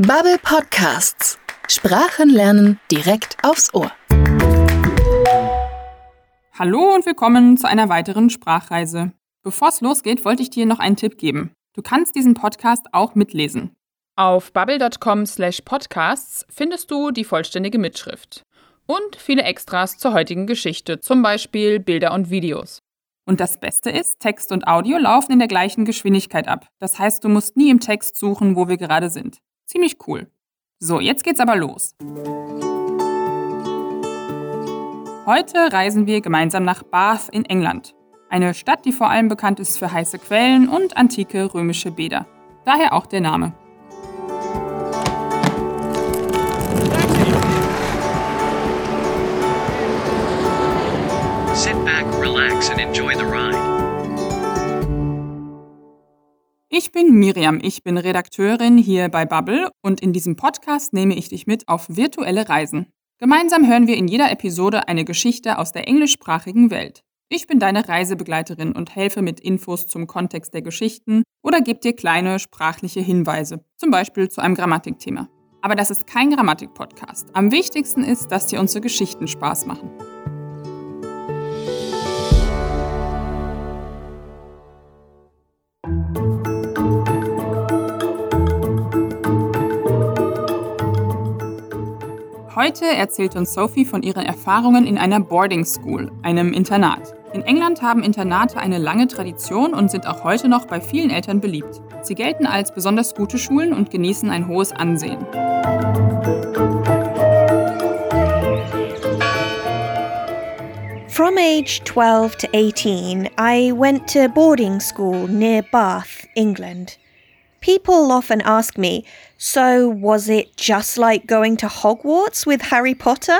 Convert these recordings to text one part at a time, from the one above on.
Bubble Podcasts. Sprachen lernen direkt aufs Ohr. Hallo und willkommen zu einer weiteren Sprachreise. Bevor es losgeht, wollte ich dir noch einen Tipp geben. Du kannst diesen Podcast auch mitlesen. Auf bubble.com/podcasts findest du die vollständige Mitschrift und viele Extras zur heutigen Geschichte, zum Beispiel Bilder und Videos. Und das Beste ist, Text und Audio laufen in der gleichen Geschwindigkeit ab. Das heißt, du musst nie im Text suchen, wo wir gerade sind. Ziemlich cool. So, jetzt geht's aber los. Heute reisen wir gemeinsam nach Bath in England. Eine Stadt, die vor allem bekannt ist für heiße Quellen und antike römische Bäder. Daher auch der Name. Sit back, relax and enjoy the ride. Ich bin Miriam, ich bin Redakteurin hier bei Bubble und in diesem Podcast nehme ich dich mit auf virtuelle Reisen. Gemeinsam hören wir in jeder Episode eine Geschichte aus der englischsprachigen Welt. Ich bin deine Reisebegleiterin und helfe mit Infos zum Kontext der Geschichten oder gebe dir kleine sprachliche Hinweise, zum Beispiel zu einem Grammatikthema. Aber das ist kein Grammatik-Podcast. Am wichtigsten ist, dass dir unsere Geschichten Spaß machen. Heute erzählt uns Sophie von ihren Erfahrungen in einer Boarding School, einem Internat. In England haben Internate eine lange Tradition und sind auch heute noch bei vielen Eltern beliebt. Sie gelten als besonders gute Schulen und genießen ein hohes Ansehen. From age 12 to 18, I went to boarding school near Bath, England. People often ask me, so was it just like going to Hogwarts with Harry Potter?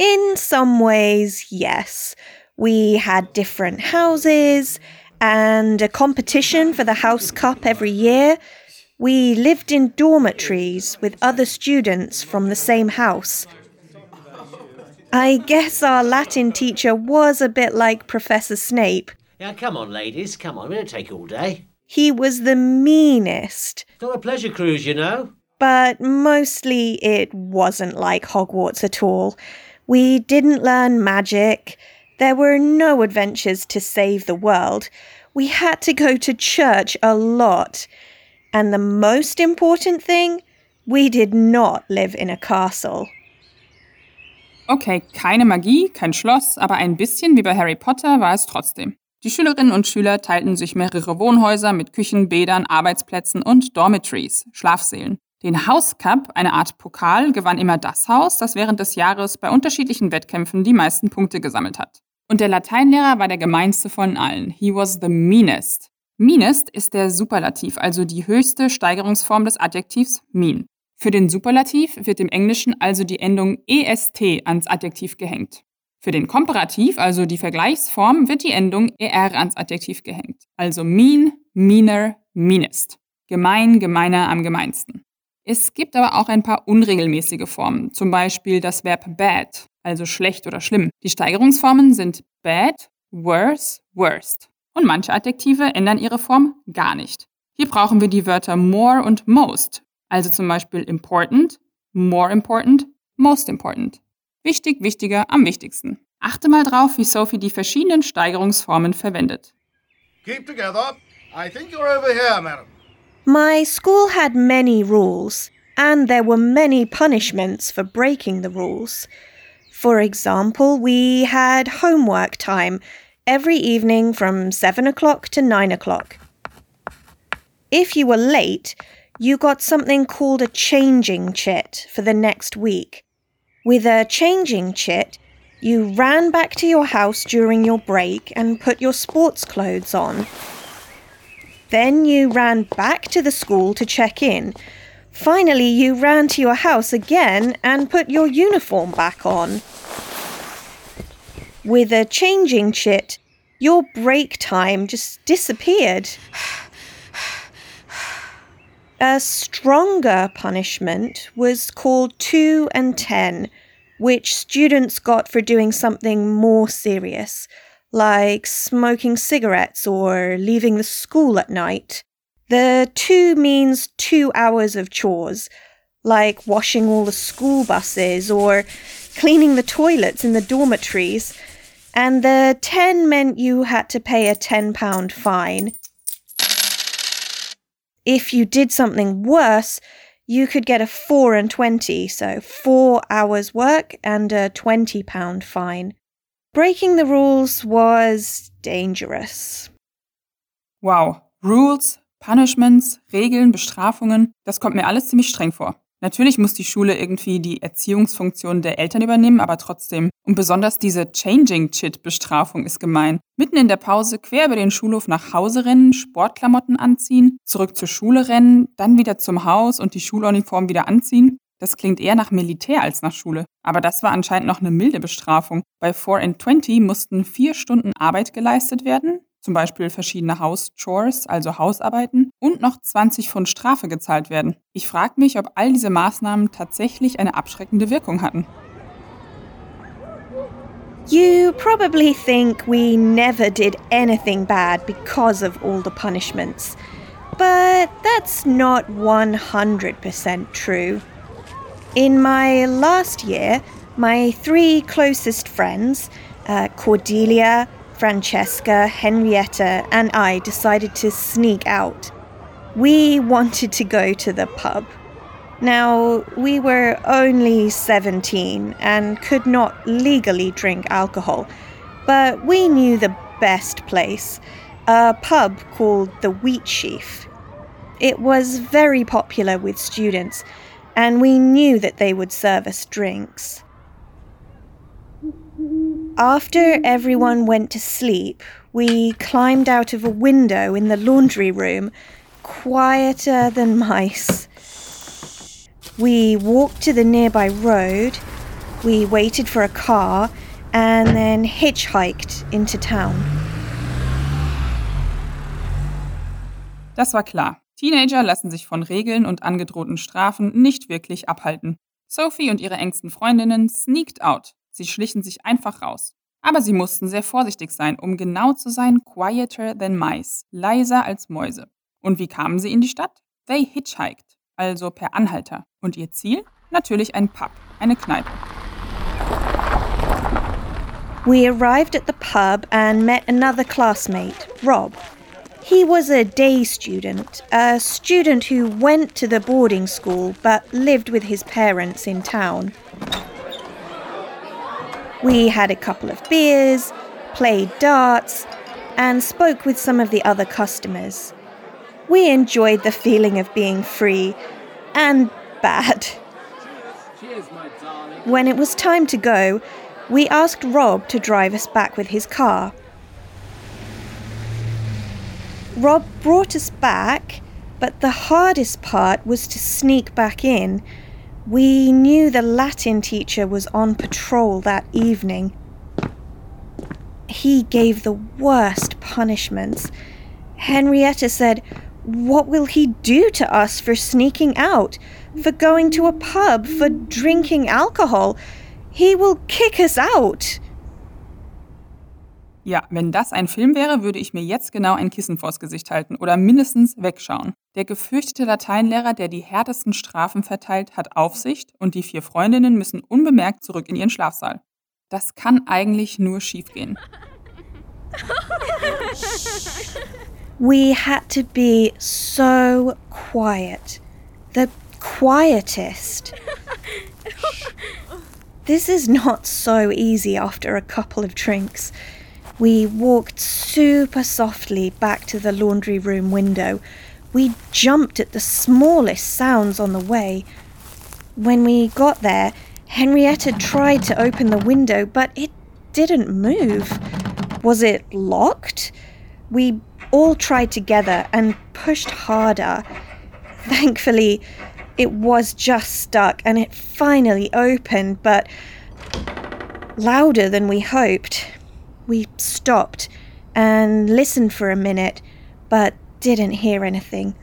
In some ways, yes. We had different houses and a competition for the House Cup every year. We lived in dormitories with other students from the same house. I guess our Latin teacher was a bit like Professor Snape. Now, come on, ladies, come on, we don't take all day. He was the meanest. It's not a pleasure cruise, you know. But mostly it wasn't like Hogwarts at all. We didn't learn magic. There were no adventures to save the world. We had to go to church a lot. And the most important thing, we did not live in a castle. Okay, keine Magie, kein Schloss, aber ein bisschen wie bei Harry Potter war es trotzdem. Die Schülerinnen und Schüler teilten sich mehrere Wohnhäuser mit Küchen, Bädern, Arbeitsplätzen und Dormitories, Schlafsälen. Den House Cup, eine Art Pokal, gewann immer das Haus, das während des Jahres bei unterschiedlichen Wettkämpfen die meisten Punkte gesammelt hat. Und der Lateinlehrer war der gemeinste von allen. He was the meanest. Meanest ist der Superlativ, also die höchste Steigerungsform des Adjektivs mean. Für den Superlativ wird im Englischen also die Endung est ans Adjektiv gehängt. Für den Komparativ, also die Vergleichsform, wird die Endung er ans Adjektiv gehängt. Also mean, meaner, meanest. Gemein, gemeiner, am gemeinsten. Es gibt aber auch ein paar unregelmäßige Formen, zum Beispiel das Verb bad, also schlecht oder schlimm. Die Steigerungsformen sind bad, worse, worst. Und manche Adjektive ändern ihre Form gar nicht. Hier brauchen wir die Wörter more und most, also zum Beispiel important, more important, most important. Wichtig, wichtiger, am wichtigsten. Achte mal drauf, wie Sophie die verschiedenen Steigerungsformen verwendet. Keep together. I think you're over here, madam. My school had many rules, and there were many punishments for breaking the rules. For example, we had homework time every evening from 7 o'clock to 9 o'clock. If you were late, you got something called a changing chit for the next week. With a changing chit, you ran back to your house during your break and put your sports clothes on. Then you ran back to the school to check in. Finally, you ran to your house again and put your uniform back on. With a changing chit, your break time just disappeared. A stronger punishment was called 2 and 10, which students got for doing something more serious, like smoking cigarettes or leaving the school at night. The two means two hours of chores, like washing all the school buses or cleaning the toilets in the dormitories. And the 10 meant you had to pay a £10 fine. If you did something worse, you could get a 4 and 20, so 4 hours work and a £20 fine. Breaking the rules was dangerous. Wow. Rules, Punishments, Regeln, Bestrafungen, das kommt mir alles ziemlich streng vor. Natürlich muss die Schule irgendwie die Erziehungsfunktion der Eltern übernehmen, aber trotzdem. Und besonders diese Changing-Chit-Bestrafung ist gemein. Mitten in der Pause quer über den Schulhof nach Hause rennen, Sportklamotten anziehen, zurück zur Schule rennen, dann wieder zum Haus und die Schuluniform wieder anziehen. Das klingt eher nach Militär als nach Schule. Aber das war anscheinend noch eine milde Bestrafung. Bei 4 and 20 mussten vier Stunden Arbeit geleistet werden, zum Beispiel verschiedene Hauschores, also Hausarbeiten, und noch 20 Pfund Strafe gezahlt werden. Ich frage mich, ob all diese Maßnahmen tatsächlich eine abschreckende Wirkung hatten. You probably think we never did anything bad because of all the punishments. But that's not 100% true. In my last year, my three closest friends, uh, Cordelia, Francesca, Henrietta, and I decided to sneak out. We wanted to go to the pub. Now, we were only 17 and could not legally drink alcohol, but we knew the best place a pub called the Wheat Sheaf. It was very popular with students, and we knew that they would serve us drinks. After everyone went to sleep, we climbed out of a window in the laundry room, quieter than mice. We walked to the nearby road, we waited for a car, and then hitchhiked into town. Das war klar. Teenager lassen sich von Regeln und angedrohten Strafen nicht wirklich abhalten. Sophie und ihre engsten Freundinnen sneaked out. Sie schlichen sich einfach raus. Aber sie mussten sehr vorsichtig sein, um genau zu sein, quieter than mice, leiser als Mäuse. Und wie kamen sie in die Stadt? They hitchhiked, also per Anhalter. Und ihr Ziel? Natürlich ein Pub, eine Kneipe. We arrived at the pub and met another classmate, Rob. He was a day student, a student who went to the boarding school but lived with his parents in town. We had a couple of beers, played darts, and spoke with some of the other customers. We enjoyed the feeling of being free and bad. When it was time to go, we asked Rob to drive us back with his car. Rob brought us back, but the hardest part was to sneak back in. We knew the Latin teacher was on patrol that evening. He gave the worst punishments. Henrietta said, What will he do to us for sneaking out, for going to a pub, for drinking alcohol? He will kick us out. Ja, wenn das ein Film wäre, würde ich mir jetzt genau ein Kissen vors Gesicht halten oder mindestens wegschauen. Der gefürchtete Lateinlehrer, der die härtesten Strafen verteilt, hat Aufsicht und die vier Freundinnen müssen unbemerkt zurück in ihren Schlafsaal. Das kann eigentlich nur schiefgehen. We had to be so quiet. The quietest. This is not so easy after a couple of drinks. We walked super softly back to the laundry room window. We jumped at the smallest sounds on the way. When we got there, Henrietta tried to open the window, but it didn't move. Was it locked? We all tried together and pushed harder. Thankfully, it was just stuck and it finally opened, but louder than we hoped. We stopped and listened for a minute, but didn't hear anything.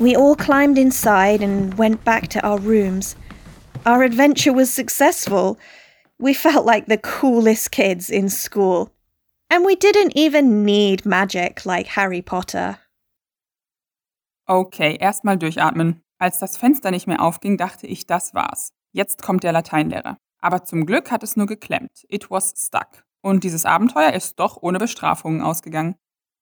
We all climbed inside and went back to our rooms. Our adventure was successful. We felt like the coolest kids in school. And we didn't even need magic like Harry Potter. Okay, erstmal durchatmen. Als das Fenster nicht mehr aufging, dachte ich, das war's. Jetzt kommt der Lateinlehrer. Aber zum Glück hat es nur geklemmt. It was stuck. Und dieses Abenteuer ist doch ohne Bestrafungen ausgegangen.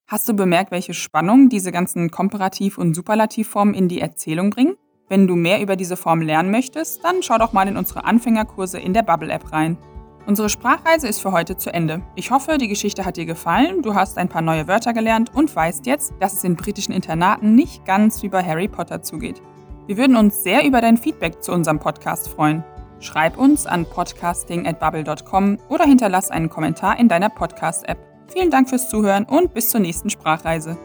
Hast du bemerkt, welche Spannung diese ganzen Komparativ- und Superlativformen in die Erzählung bringen? Wenn du mehr über diese Form lernen möchtest, dann schau doch mal in unsere Anfängerkurse in der Bubble-App rein. Unsere Sprachreise ist für heute zu Ende. Ich hoffe, die Geschichte hat dir gefallen, du hast ein paar neue Wörter gelernt und weißt jetzt, dass es in britischen Internaten nicht ganz wie bei Harry Potter zugeht. Wir würden uns sehr über dein Feedback zu unserem Podcast freuen. Schreib uns an podcasting@bubble.com oder hinterlass einen Kommentar in deiner Podcast-App. Vielen Dank fürs Zuhören und bis zur nächsten Sprachreise.